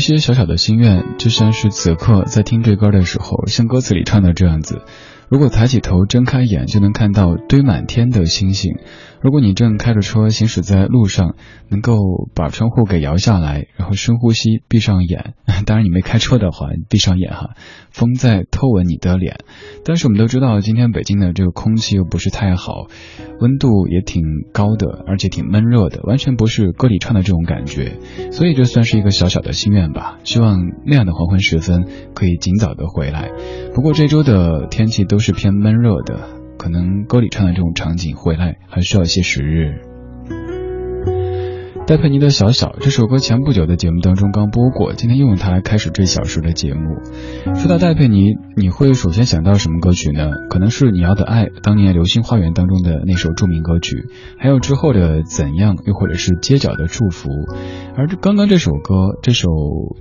一些小小的心愿，就像是此刻在听这歌的时候，像歌词里唱的这样子。如果抬起头，睁开眼，就能看到堆满天的星星。如果你正开着车行驶在路上，能够把窗户给摇下来，然后深呼吸，闭上眼。当然，你没开车的话，闭上眼哈。风在偷吻你的脸，但是我们都知道，今天北京的这个空气又不是太好，温度也挺高的，而且挺闷热的，完全不是歌里唱的这种感觉。所以，这算是一个小小的心愿吧。希望那样的黄昏时分可以尽早的回来。不过这周的天气都。是偏闷热的，可能歌里唱的这种场景回来还需要一些时日。戴佩妮的《小小》这首歌前不久的节目当中刚播过，今天又用它来开始这小时的节目。说到戴佩妮，你会首先想到什么歌曲呢？可能是《你要的爱》，当年《流星花园》当中的那首著名歌曲，还有之后的《怎样》，又或者是《街角的祝福》。而这刚刚这首歌，这首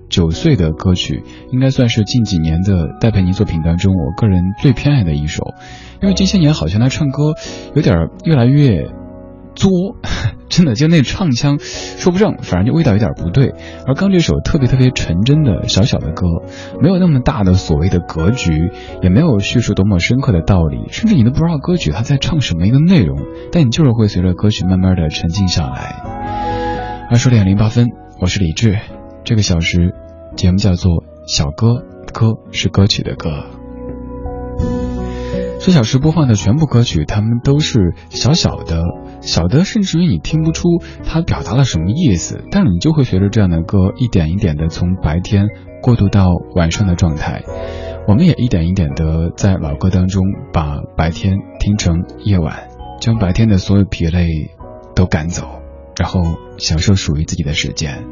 九岁的歌曲，应该算是近几年的戴佩妮作品当中我个人最偏爱的一首，因为近些年好像她唱歌有点越来越。作，真的就那唱腔说不上，反正就味道有点不对。而刚这首特别特别纯真的小小的歌，没有那么大的所谓的格局，也没有叙述多么深刻的道理，甚至你都不知道歌曲它在唱什么一个内容，但你就是会随着歌曲慢慢的沉静下来。二十点零八分，我是李志，这个小时节目叫做小歌，歌是歌曲的歌。这小时播放的全部歌曲，他们都是小小的，小的，甚至于你听不出它表达了什么意思，但你就会随着这样的歌一点一点的从白天过渡到晚上的状态。我们也一点一点的在老歌当中把白天听成夜晚，将白天的所有疲累都赶走，然后享受属于自己的时间。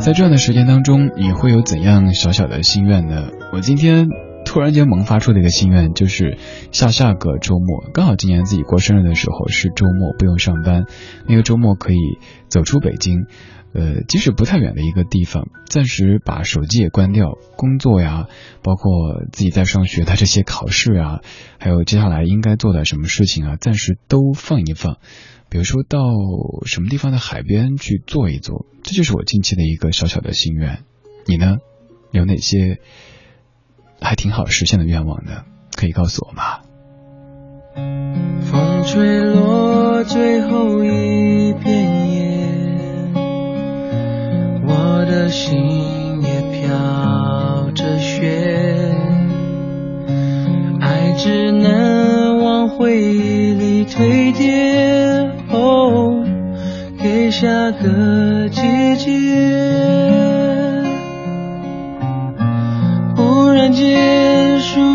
在这样的时间当中，你会有怎样小小的心愿呢？我今天。突然间萌发出的一个心愿，就是下下个周末，刚好今年自己过生日的时候是周末，不用上班，那个周末可以走出北京，呃，即使不太远的一个地方，暂时把手机也关掉，工作呀，包括自己在上学的这些考试啊，还有接下来应该做的什么事情啊，暂时都放一放，比如说到什么地方的海边去坐一坐，这就是我近期的一个小小的心愿。你呢？有哪些？还挺好实现的愿望的，可以告诉我吗？风吹落最后一片叶，我的心也飘着雪，爱只能往回忆里堆叠，哦，给下个季节。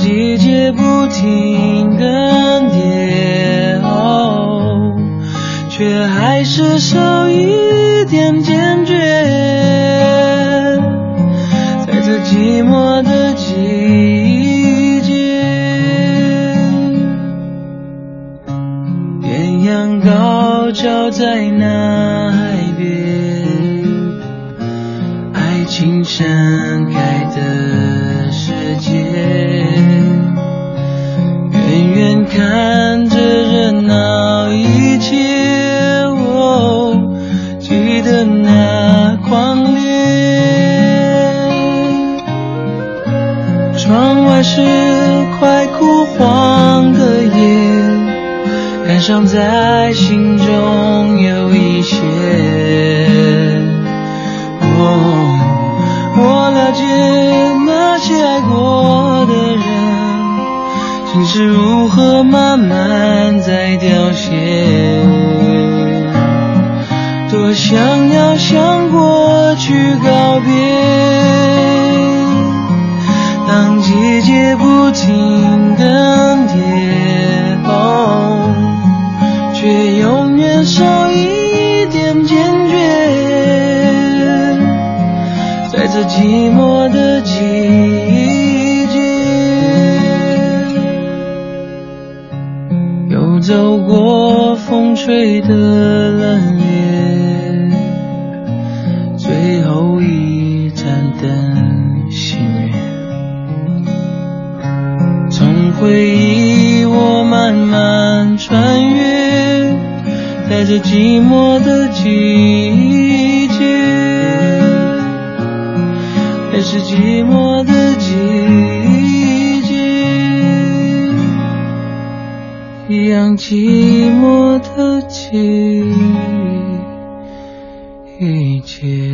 季节不停更迭，哦，却还是少一点坚决。在这寂寞的季节，艳阳高照在那海边，爱情盛开的街，远远。看着热闹一切，哦，记得那狂烈。窗外是快枯黄的叶，感伤在心中有一些。哦，是如何慢慢在凋谢？多想要向过去告别，当季节不停更迭，哦，却永远少一点坚决，在这寂寞的冷冽，最后一盏灯熄灭。从回忆我慢慢穿越，在这寂寞的季节，也是寂寞的季。样寂寞的季节。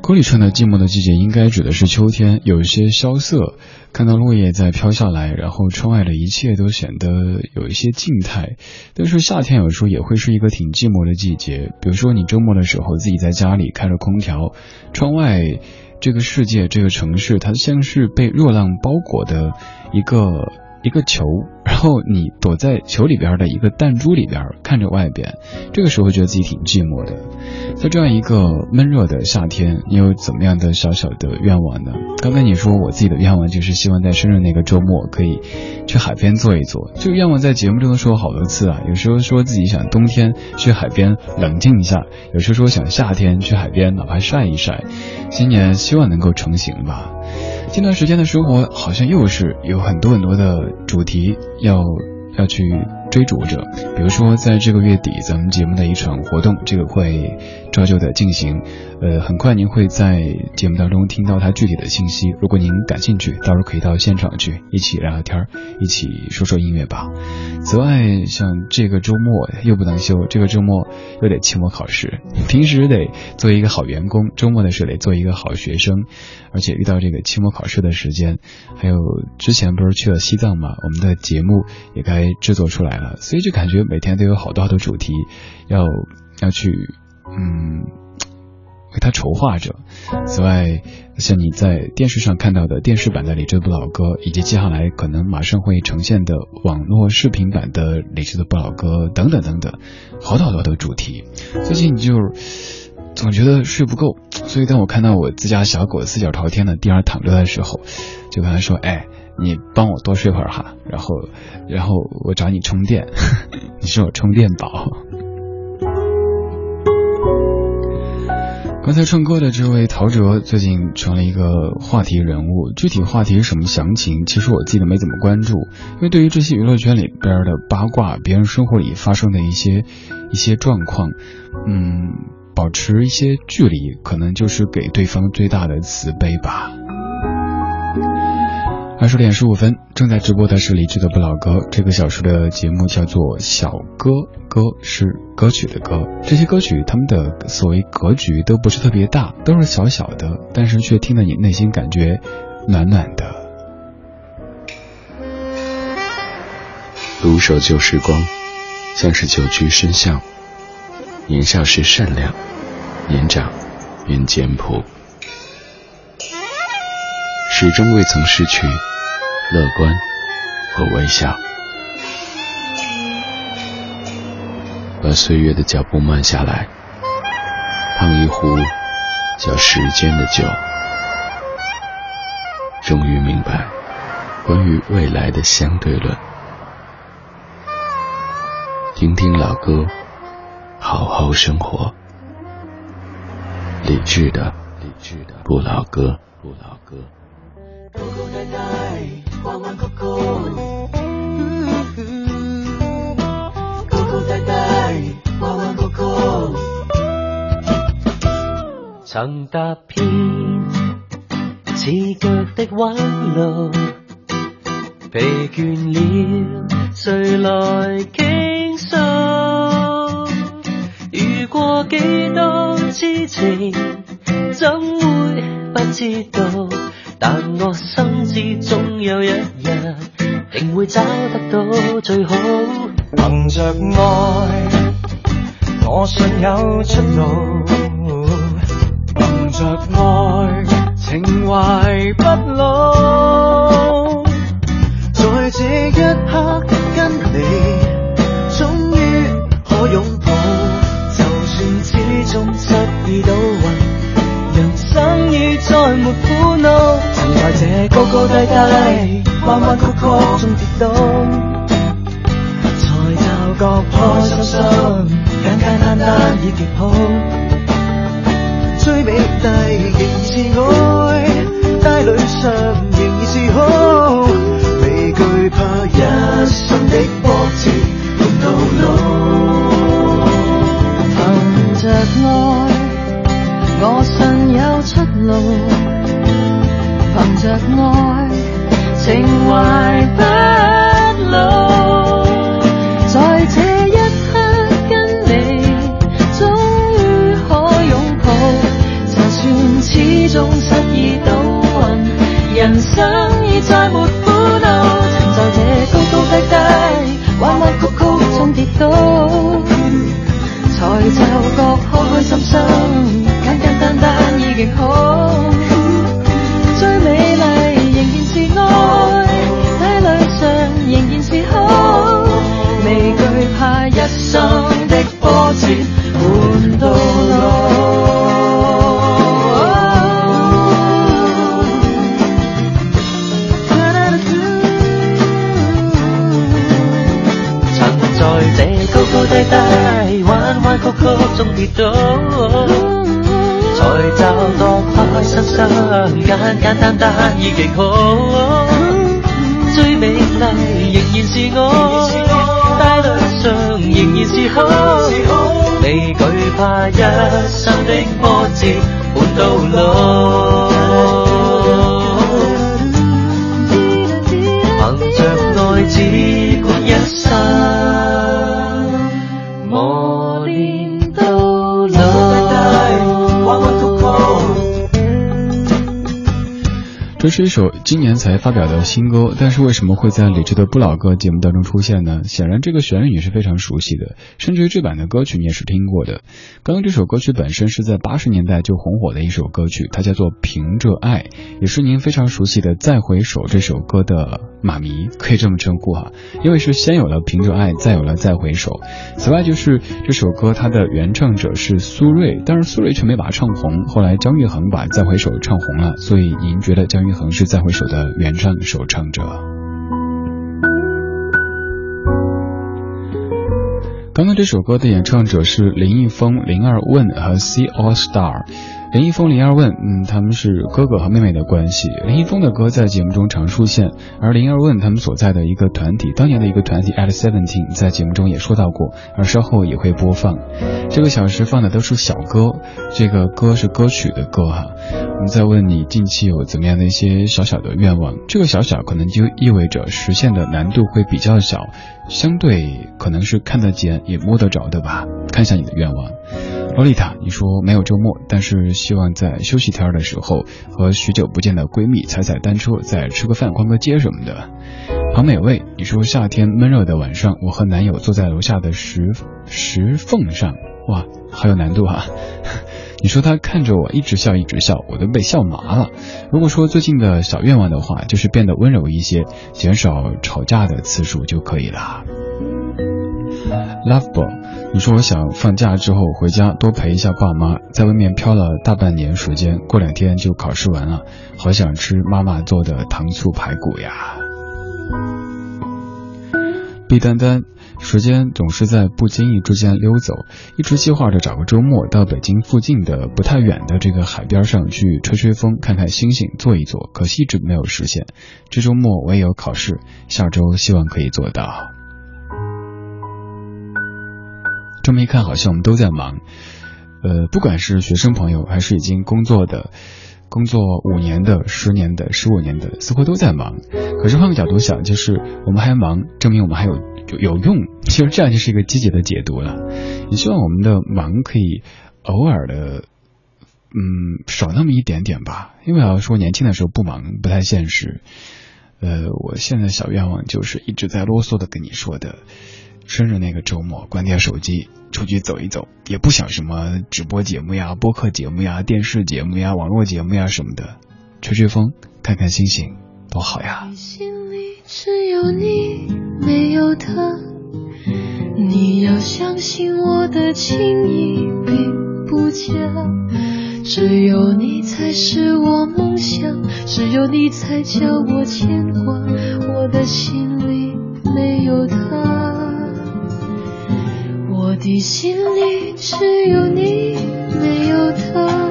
歌里唱的寂寞的季节，应该指的是秋天，有些萧瑟，看到落叶在飘下来，然后窗外的一切都显得有一些静态。但是夏天有时候也会是一个挺寂寞的季节，比如说你周末的时候自己在家里开着空调，窗外这个世界，这个城市，它像是被热浪包裹的一个。一个球，然后你躲在球里边的一个弹珠里边看着外边，这个时候觉得自己挺寂寞的。在这样一个闷热的夏天，你有怎么样的小小的愿望呢？刚才你说我自己的愿望就是希望在生日那个周末可以去海边坐一坐，这个愿望在节目中都说过好多次啊。有时候说自己想冬天去海边冷静一下，有时候说想夏天去海边哪怕晒一晒。今年希望能够成型吧。近段时间的生活好像又是有很多很多的主题要要去。追逐着，比如说在这个月底，咱们节目的一场活动，这个会照旧的进行。呃，很快您会在节目当中听到他具体的信息。如果您感兴趣，到时候可以到现场去一起聊聊天，一起说说音乐吧。此外，像这个周末又不能休，这个周末又得期末考试。平时得做一个好员工，周末的时候得做一个好学生，而且遇到这个期末考试的时间，还有之前不是去了西藏嘛，我们的节目也该制作出来了。所以就感觉每天都有好多好多主题，要要去嗯为他筹划着。此外，像你在电视上看到的电视版的李志不老歌，以及接下来可能马上会呈现的网络视频版的李志的不老歌等等等等，好多好多的主题。最近就总觉得睡不够，所以当我看到我自家小狗四脚朝天的地上躺着的时候，就跟他说：“哎。”你帮我多睡会儿哈，然后，然后我找你充电，你是我充电宝。刚才唱歌的这位陶喆最近成了一个话题人物，具体话题是什么详情，其实我记得没怎么关注，因为对于这些娱乐圈里边的八卦，别人生活里发生的一些 一些状况，嗯，保持一些距离，可能就是给对方最大的慈悲吧。二十点十五分，正在直播的是李志的不老歌。这个小时的节目叫做《小歌》，歌是歌曲的歌。这些歌曲，他们的所谓格局都不是特别大，都是小小的，但是却听得你内心感觉暖暖的。独守旧时光，像是久居深巷。年少时善良，年长愿简朴。始终未曾失去乐观和微笑，把岁月的脚步慢下来，烫一壶叫时间的酒，终于明白关于未来的相对论。听听老歌，好好生活。理智的，理智的不老歌，不老歌。曾踏遍刺脚的弯路，疲倦了，谁来倾诉？遇过几多痴情，怎会不知道？但我心知总有一日，定会找得到最好。凭着爱，我信有出路。凭着爱，情怀不老。在这一刻高高低低、弯弯曲曲中跌倒，才察觉开心心、简简单单已极好。最美丽仍然是爱，带泪上仍然是好，未惧怕一生的波折共到老。凭着爱，我信有。着爱，情怀不老。在这一刻跟你，终于可拥抱。就算始终失意倒运，人生已再没苦恼。曾在这高高低低、弯弯曲曲中跌倒，才就觉中跌倒，才找到开心心简简单单已极好。最美丽仍然是我，带泪上仍然是好，未惧怕一生的波折伴到老。这是一首今年才发表的新歌，但是为什么会在李志的不老歌节目当中出现呢？显然这个旋律也是非常熟悉的，甚至于这版的歌曲你也是听过的。刚刚这首歌曲本身是在八十年代就红火的一首歌曲，它叫做《凭着爱》，也是您非常熟悉的《再回首》这首歌的妈咪，可以这么称呼哈，因为是先有了《凭着爱》，再有了《再回首》。此外就是这首歌它的原唱者是苏芮，但是苏芮却没把它唱红，后来张玉恒把《再回首》唱红了，所以您觉得张玉恒是《再回首》的原唱首唱者。刚刚这首歌的演唱者是林一峰、林二问和 C All Star。林一峰、林二问，嗯，他们是哥哥和妹妹的关系。林一峰的歌在节目中常出现，而林二问他们所在的一个团体，当年的一个团体 At Seventeen，在节目中也说到过，而稍后也会播放。这个小时放的都是小歌，这个歌是歌曲的歌哈。我们在问你近期有怎么样的一些小小的愿望，这个小小可能就意味着实现的难度会比较小，相对可能是看得见也摸得着的吧。看一下你的愿望。洛丽塔，你说没有周末，但是希望在休息天的时候和许久不见的闺蜜踩踩单车，再吃个饭、逛个街什么的。庞美味，你说夏天闷热的晚上，我和男友坐在楼下的石石缝上，哇，好有难度啊！你说他看着我一直笑一直笑，我都被笑麻了。如果说最近的小愿望的话，就是变得温柔一些，减少吵架的次数就可以了。Lovable，你说我想放假之后回家多陪一下爸妈，在外面漂了大半年时间，过两天就考试完了，好想吃妈妈做的糖醋排骨呀。毕丹丹，时间总是在不经意之间溜走，一直计划着找个周末到北京附近的不太远的这个海边上去吹吹风、看看星星、坐一坐，可惜一直没有实现。这周末我也有考试，下周希望可以做到。这么一看，好像我们都在忙。呃，不管是学生朋友，还是已经工作的，工作五年的、十年的、十五年的，似乎都在忙。可是换个角度想，就是我们还忙，证明我们还有有有用。其实这样就是一个积极的解读了。也希望我们的忙可以偶尔的，嗯，少那么一点点吧。因为要说年轻的时候不忙不太现实。呃，我现在小愿望就是一直在啰嗦的跟你说的。生日那个周末，关掉手机，出去走一走，也不想什么直播节目呀、播客节目呀、电视节目呀、网络节目呀什么的，吹吹风，看看星星，多好呀！心里只有你，没有他。你要相信我的情意并不假，只有你才是我梦想，只有你才叫我牵挂。我的心里没有他。我的心里只有你，没有他。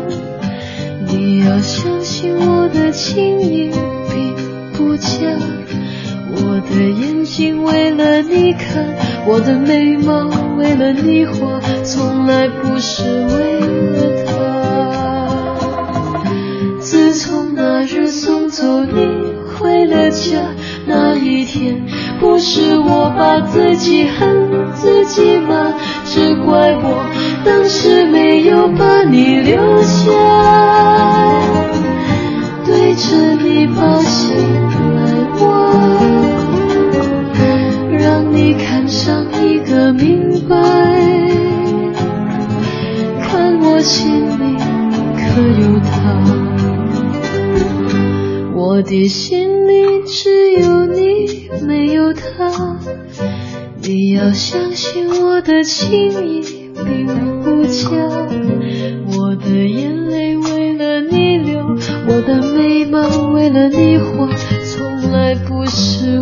你要相信我的情意并不假。我的眼心为了你看，我的眉毛为了你画，从来不是为了他。自从那日送走你回了家，那一天不是我把自己恨自己骂，只怪我当时没有把你留下，对着你把心上一个明白，看我心里可有他。我的心里只有你，没有他。你要相信我的情意并不假。我的眼泪为了你流，我的眉毛为了你画，从来不是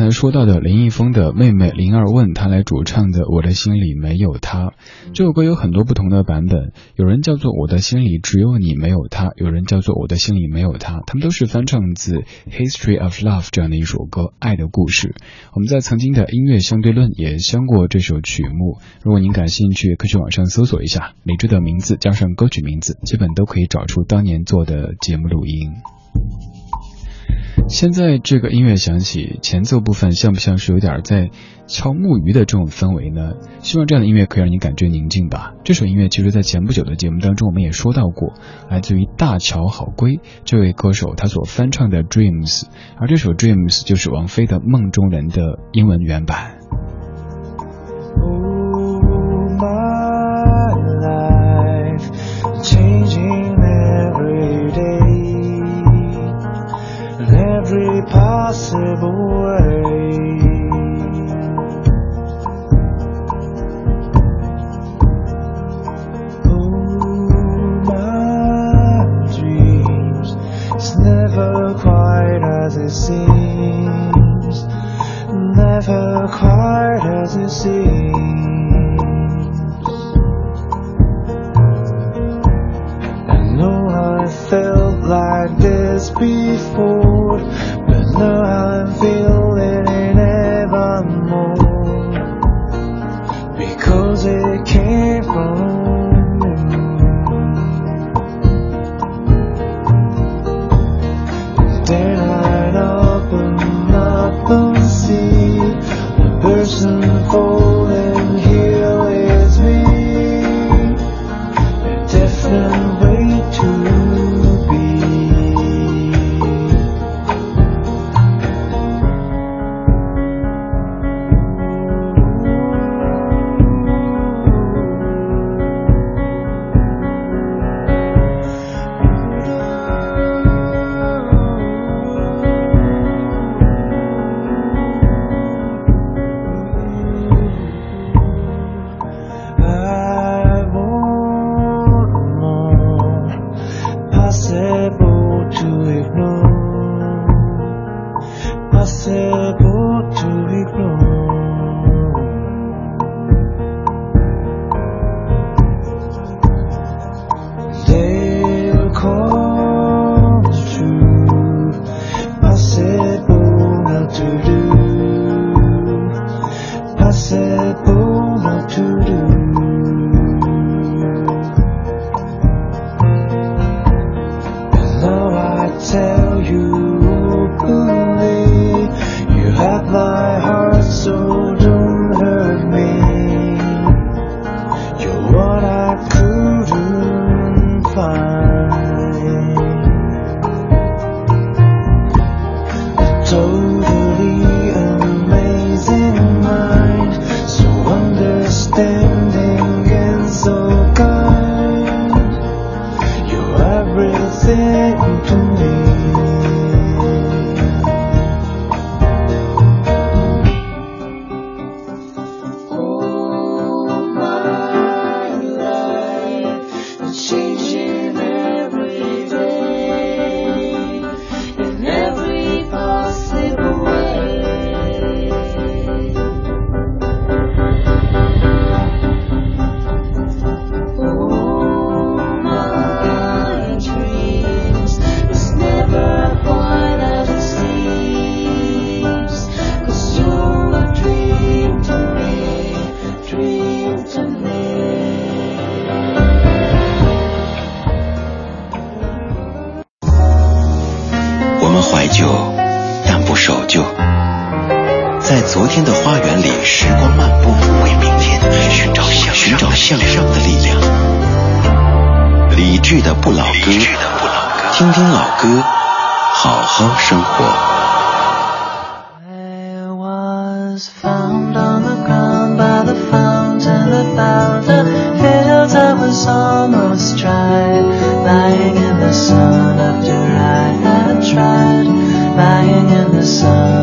才说到的林一峰的妹妹林二问，她来主唱的《我的心里没有他》。这首歌有很多不同的版本，有人叫做《我的心里只有你没有他》，有人叫做《我的心里没有他》，他们都是翻唱自《History of Love》这样的一首歌《爱的故事》。我们在曾经的音乐相对论也相过这首曲目，如果您感兴趣，可以去网上搜索一下李志的名字加上歌曲名字，基本都可以找出当年做的节目录音。现在这个音乐响起，前奏部分像不像是有点在敲木鱼的这种氛围呢？希望这样的音乐可以让你感觉宁静吧。这首音乐其实，在前不久的节目当中我们也说到过，来自于大乔好归这位歌手他所翻唱的《Dreams》，而这首《Dreams》就是王菲的《梦中人》的英文原版。Oh, my life every possible way. Oh, my dreams, it's never quite as it seems never quite as it seems. I know I felt like this before, know how I'm feeling in evermore. Sun after I had tried lying in the sun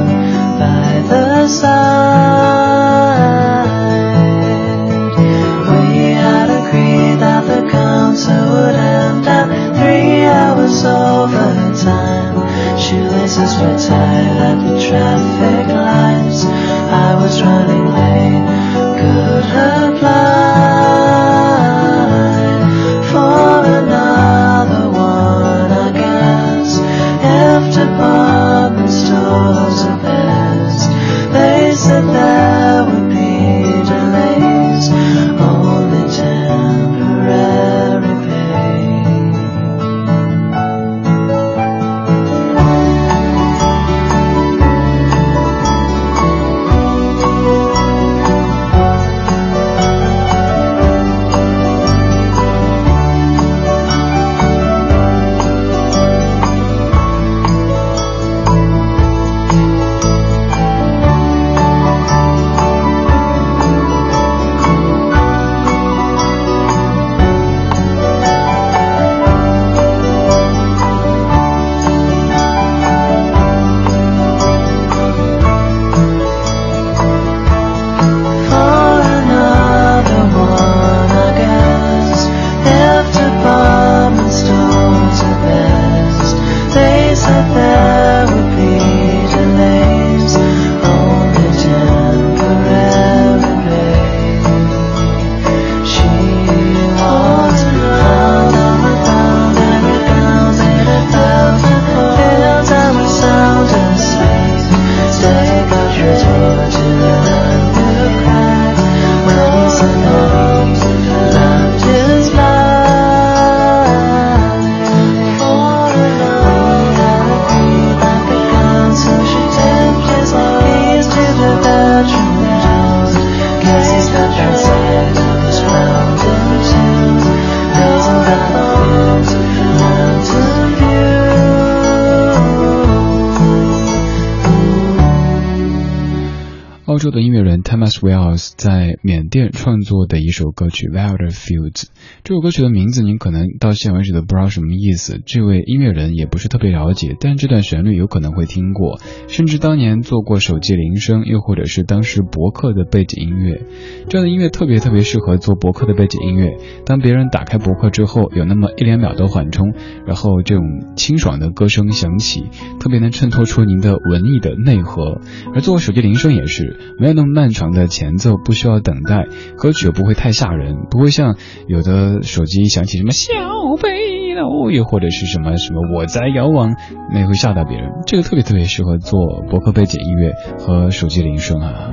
As well as 在缅甸创作的一首歌曲《Wilder Fields》。这首歌曲的名字您可能到现在为止都不知道什么意思，这位音乐人也不是特别了解，但这段旋律有可能会听过，甚至当年做过手机铃声，又或者是当时博客的背景音乐。这样的音乐特别特别适合做博客的背景音乐。当别人打开博客之后，有那么一两秒的缓冲，然后这种清爽的歌声响起，特别能衬托出您的文艺的内核。而做手机铃声也是，没有那么漫长的的前奏，不需要等待，歌曲又不会太吓人，不会像有的手机响起什么小背篓，又或者是什么什么我在遥望，那会吓到别人。这个特别特别适合做博客背景音乐和手机铃声啊。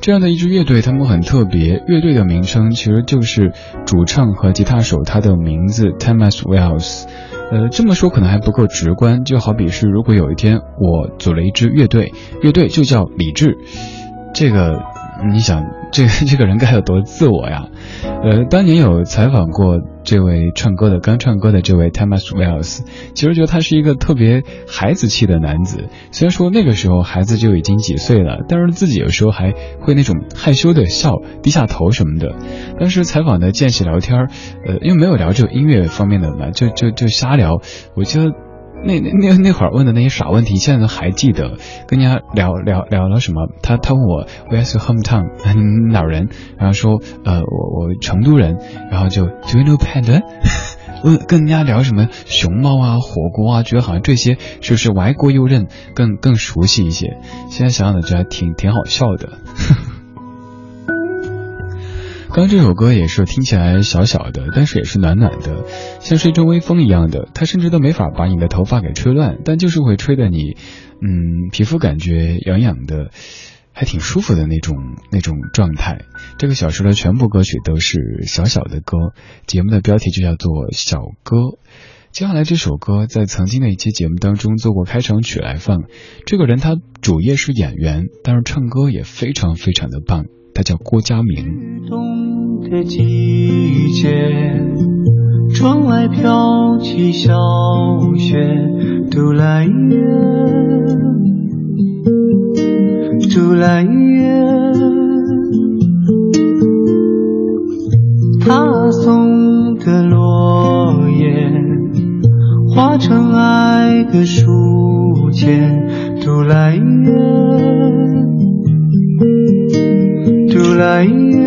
这样的一支乐队，他们很特别。乐队的名称其实就是主唱和吉他手他的名字 Thomas Wells。呃，这么说可能还不够直观，就好比是如果有一天我组了一支乐队，乐队就叫理智，这个你想，这这个人该有多自我呀？呃，当年有采访过这位唱歌的，刚唱歌的这位 Thomas Wells，其实觉得他是一个特别孩子气的男子。虽然说那个时候孩子就已经几岁了，但是自己有时候还会那种害羞的笑、低下头什么的。当时采访的间隙聊天，呃，因为没有聊这个音乐方面的嘛，就就就瞎聊。我觉得。那那那那会儿问的那些傻问题，现在都还记得。跟人家聊聊聊了什么？他他问我 Where's your hometown？你 哪人？然后说呃我我成都人。然后就 Do you know panda？问跟人家聊什么熊猫啊、火锅啊，觉得好像这些是不是外国友人更更熟悉一些？现在想想的，觉得还挺挺好笑的。呵 呵刚刚这首歌也是听起来小小的，但是也是暖暖的，像是一阵微风一样的。它甚至都没法把你的头发给吹乱，但就是会吹得你，嗯，皮肤感觉痒痒的，还挺舒服的那种那种状态。这个小时的全部歌曲都是小小的歌，节目的标题就叫做《小歌》。接下来这首歌在曾经的一期节目当中做过开场曲来放。这个人他主业是演员，但是唱歌也非常非常的棒。他叫郭佳明。冬的季节，窗外飘起小雪，杜来月，杜来月，他送的落叶化成爱的书签，杜来月，杜来月。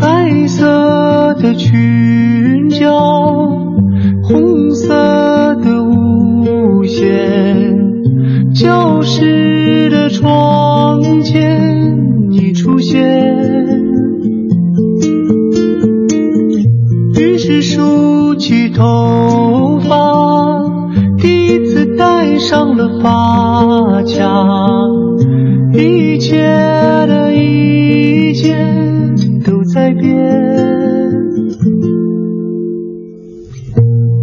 白色的裙角，红色的舞鞋，教室的窗前你出现，于是梳起头发，第一次戴上了发卡，天。都在变。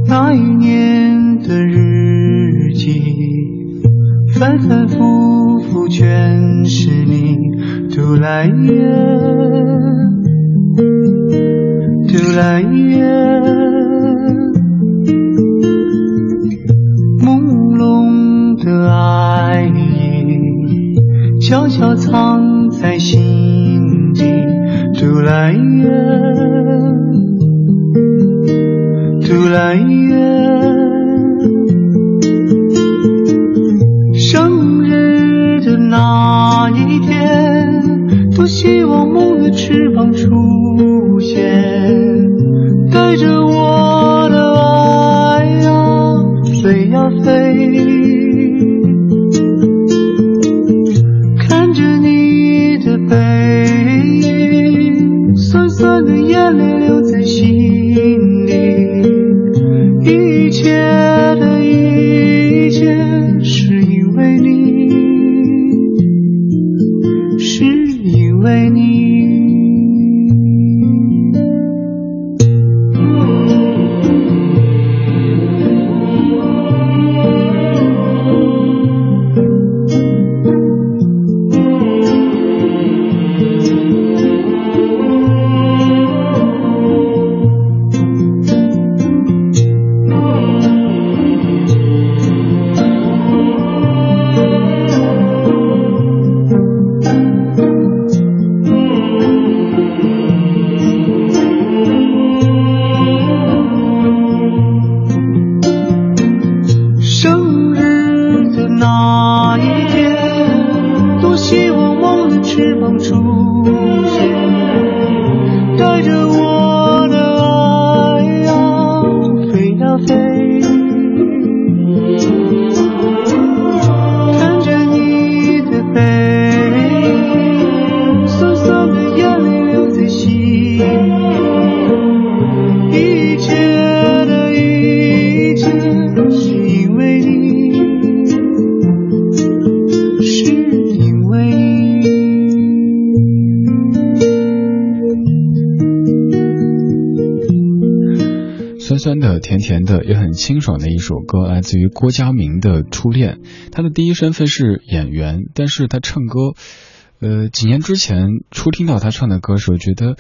那一年的日记，反反复复全是你。杜来月，杜来月，朦胧的爱意，悄悄藏在心。杜来清爽的一首歌，来自于郭嘉明的《初恋》。他的第一身份是演员，但是他唱歌，呃，几年之前初听到他唱的歌时候，觉得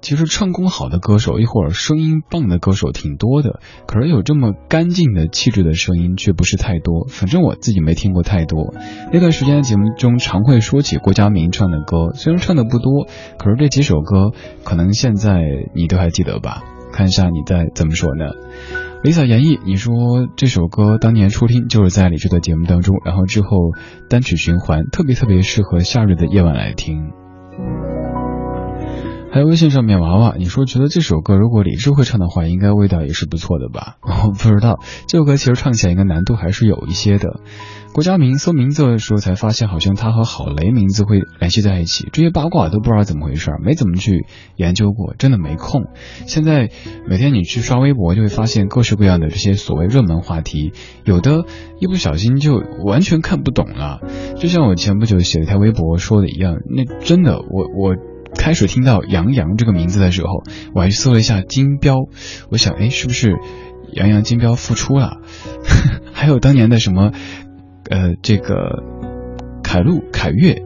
其实唱功好的歌手，一会儿声音棒的歌手挺多的，可是有这么干净的气质的声音却不是太多。反正我自己没听过太多。那段时间节目中常会说起郭嘉明唱的歌，虽然唱的不多，可是这几首歌可能现在你都还记得吧？看一下你在怎么说呢？Lisa 演绎，你说这首歌当年初听就是在李志的节目当中，然后之后单曲循环，特别特别适合夏日的夜晚来听。还有微信上面娃娃，你说觉得这首歌如果李志会唱的话，应该味道也是不错的吧？我不知道，这首歌其实唱起来应该难度还是有一些的。郭嘉明搜名字的时候才发现，好像他和郝雷名字会联系在一起，这些八卦都不知道怎么回事，没怎么去研究过，真的没空。现在每天你去刷微博，就会发现各式各样的这些所谓热门话题，有的一不小心就完全看不懂了。就像我前不久写了一条微博说的一样，那真的我我。开始听到杨洋这个名字的时候，我还去搜了一下金标，我想，哎，是不是杨洋金标复出了？还有当年的什么，呃，这个凯路、凯越，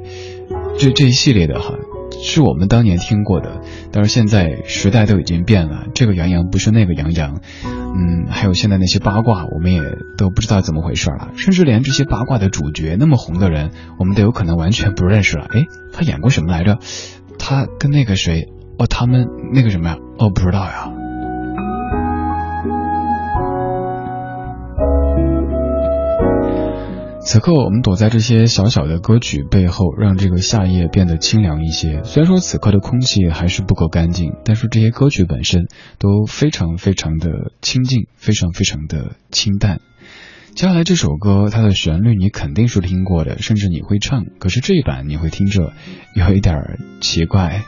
这这一系列的哈，是我们当年听过的，但是现在时代都已经变了，这个杨洋不是那个杨洋，嗯，还有现在那些八卦，我们也都不知道怎么回事了，甚至连这些八卦的主角那么红的人，我们都有可能完全不认识了。哎，他演过什么来着？他跟那个谁？哦，他们那个什么呀？哦，不知道呀。此刻，我们躲在这些小小的歌曲背后，让这个夏夜变得清凉一些。虽然说此刻的空气还是不够干净，但是这些歌曲本身都非常非常的清静，非常非常的清淡。接下来这首歌，它的旋律你肯定是听过的，甚至你会唱，可是这一版你会听着有一点奇怪。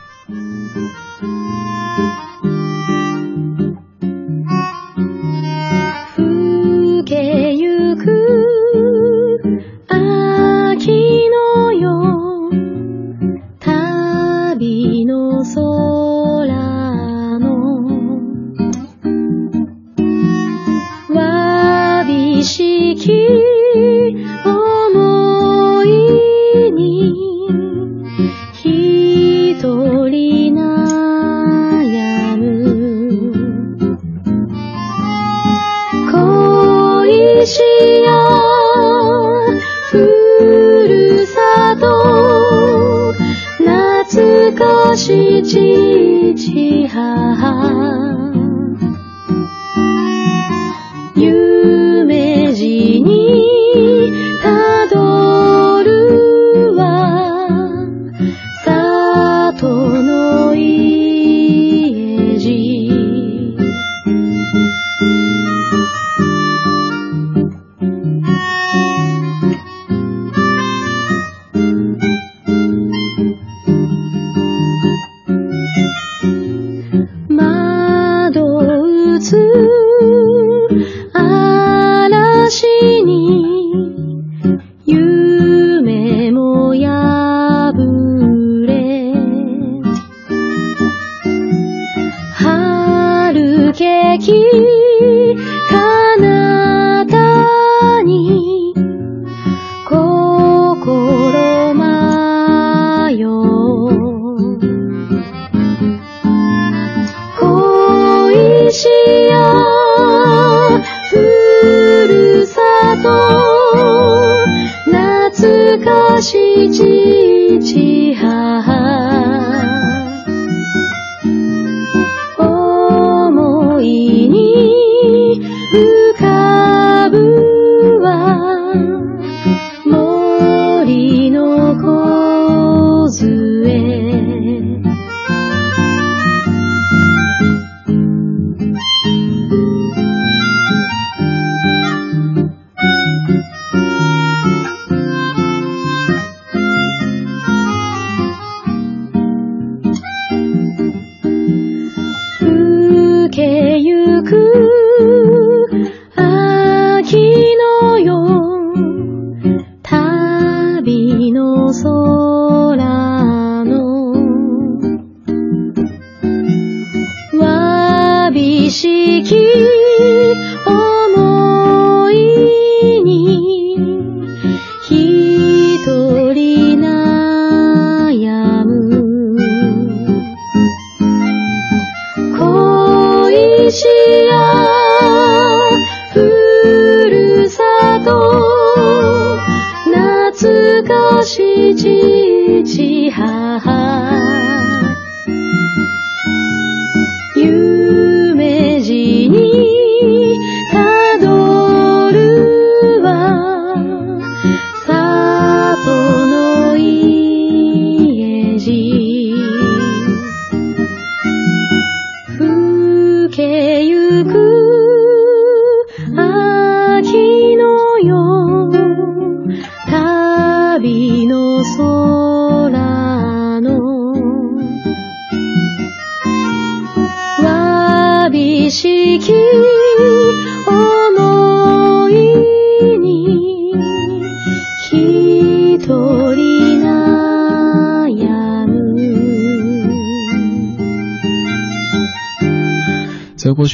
iki 嘻嘻哈哈。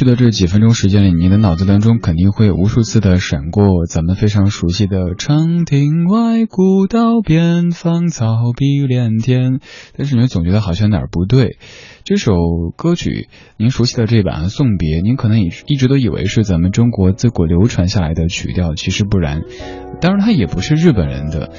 去的这几分钟时间里，你的脑子当中肯定会无数次的闪过咱们非常熟悉的“长亭外，古道边，芳草碧连天”，但是你总觉得好像哪儿不对。这首歌曲，您熟悉的这版《送别》，您可能一一直都以为是咱们中国自古流传下来的曲调，其实不然。当然，它也不是日本人的。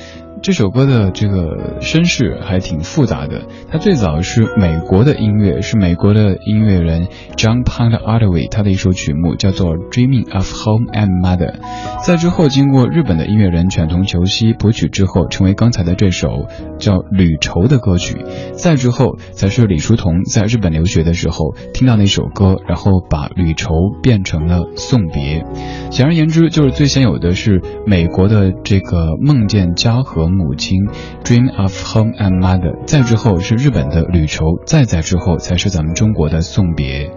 这首歌的这个身世还挺复杂的，它最早是美国的音乐，是美国的音乐人 John p o n d a r d w a y 他的一首曲目叫做 Dreaming of Home and Mother，在之后经过日本的音乐人犬童球希谱曲之后，成为刚才的这首叫旅愁的歌曲，再之后才是李叔同在日本留学的时候听到那首歌，然后把旅愁变成了送别。简而言之，就是最先有的是美国的这个梦见家和。母亲，Dream of Home and Mother，再之后是日本的旅愁，再再之后才是咱们中国的送别。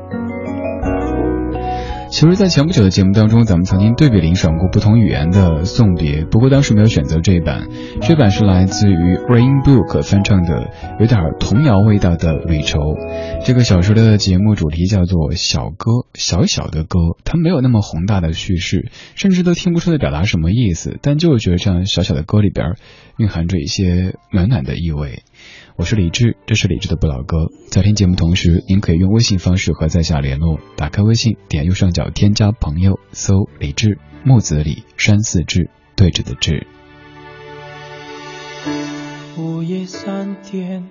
其实，在前不久的节目当中，咱们曾经对比领赏过不同语言的送别，不过当时没有选择这一版。这版是来自于 Rain Book 翻唱的，有点童谣味道的《旅愁》。这个小说的节目主题叫做“小歌”，小小的歌，它没有那么宏大的叙事，甚至都听不出来表达什么意思，但就是觉得这样小小的歌里边蕴含着一些暖暖的意味。我是李志，这是李志的不老歌。在听节目同时，您可以用微信方式和在下联络。打开微信，点右上角添加朋友，搜李志，木子李，山寺志，对着的志。午夜三点，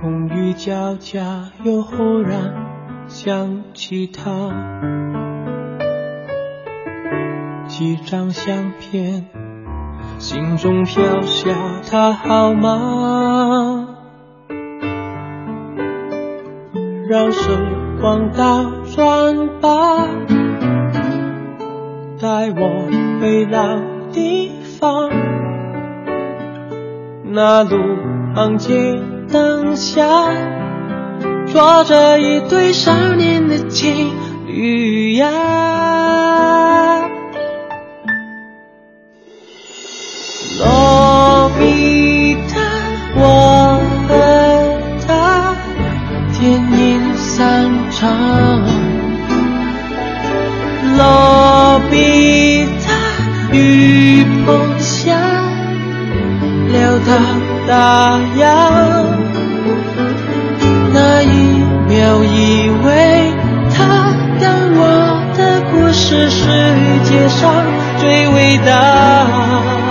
风雨交加，又忽然想起他，几张相片。心中飘下他好吗？让时光倒转吧，带我回老地方。那路旁街灯下，坐着一对少年的情侣呀。罗比塔，我和他电影散场。罗比塔，雨棚下，聊到大洋。那一秒以为他跟我的故事，世界上最伟大。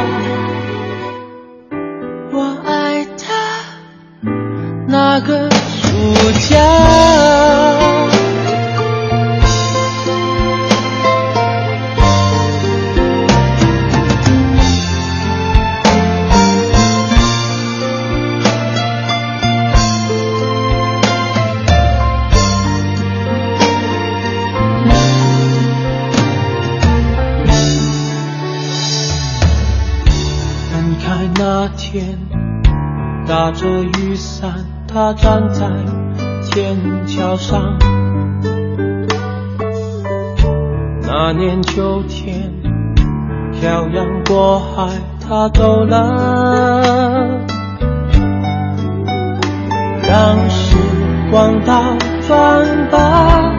那个暑假。他站在天桥上，那年秋天，漂洋过海，他走了，让时光倒转吧，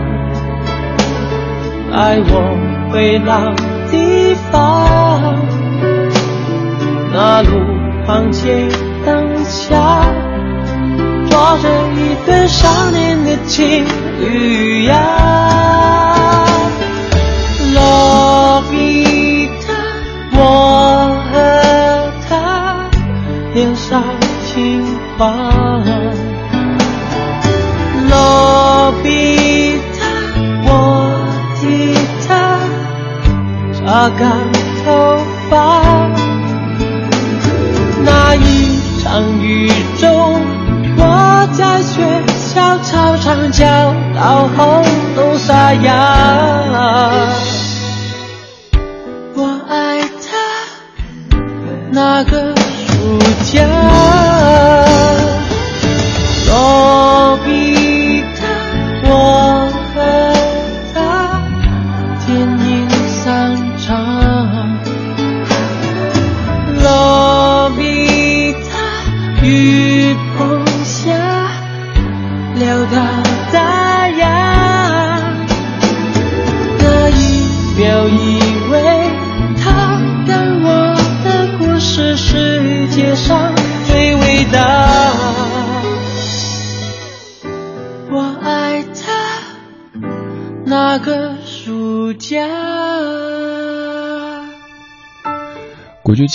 带我回老地方，那路旁街灯下。抱着一对少年的情侣呀，罗比塔，我和他年少轻狂。罗比塔，我替他擦干头发。那一场雨中。在学校操场叫到喉咙沙哑，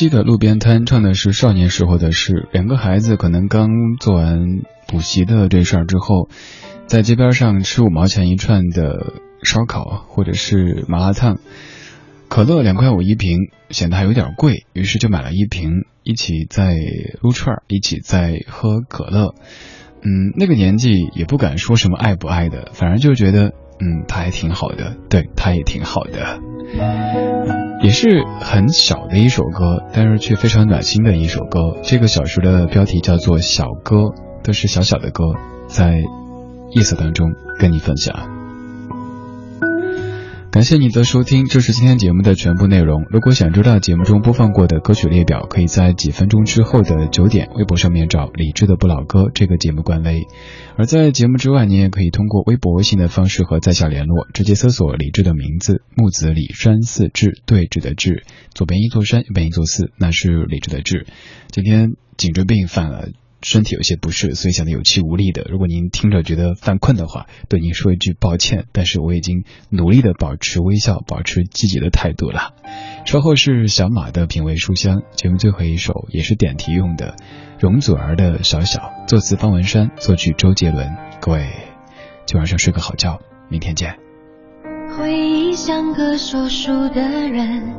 记得路边摊唱的是少年时候的事，两个孩子可能刚做完补习的这事儿之后，在街边上吃五毛钱一串的烧烤或者是麻辣烫，可乐两块五一瓶，显得还有点贵，于是就买了一瓶，一起在撸串，一起在喝可乐。嗯，那个年纪也不敢说什么爱不爱的，反正就觉得，嗯，他还挺好的，对他也挺好的，也是很小的一首歌，但是却非常暖心的一首歌。这个小说的标题叫做《小歌》，都是小小的歌，在夜色当中跟你分享。感谢你的收听，这是今天节目的全部内容。如果想知道节目中播放过的歌曲列表，可以在几分钟之后的九点微博上面找李志的不老歌这个节目官微。而在节目之外，你也可以通过微博、微信的方式和在下联络，直接搜索李志的名字木子李山寺志对峙的志，左边一座山，右边一座寺，那是李志的志。今天颈椎病犯了。身体有些不适，所以显得有气无力的。如果您听着觉得犯困的话，对您说一句抱歉。但是我已经努力的保持微笑，保持积极的态度了。稍后是小马的品味书香，节目最后一首也是点题用的，容祖儿的小小，作词方文山，作曲周杰伦。各位，今晚上睡个好觉，明天见。回忆像个说书的人，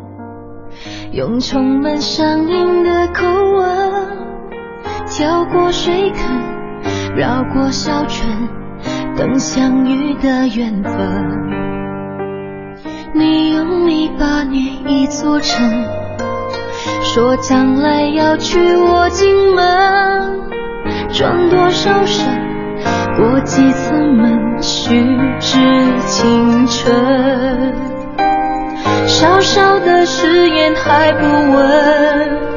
用充满乡音的口吻。跳过水坑，绕过小村，等相遇的缘分。你用泥巴捏一座城，说将来要娶我进门。转多少身，过几次门，虚掷青春。小小的誓言还不稳。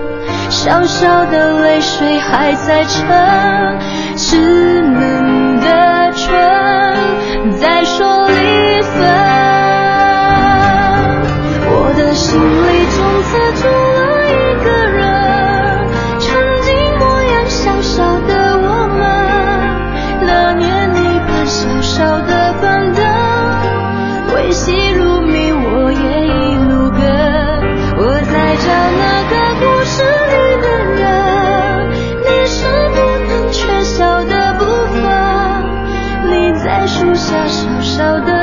小小的泪水还在撑，稚嫩的唇在说离分。我的心里从此住小小的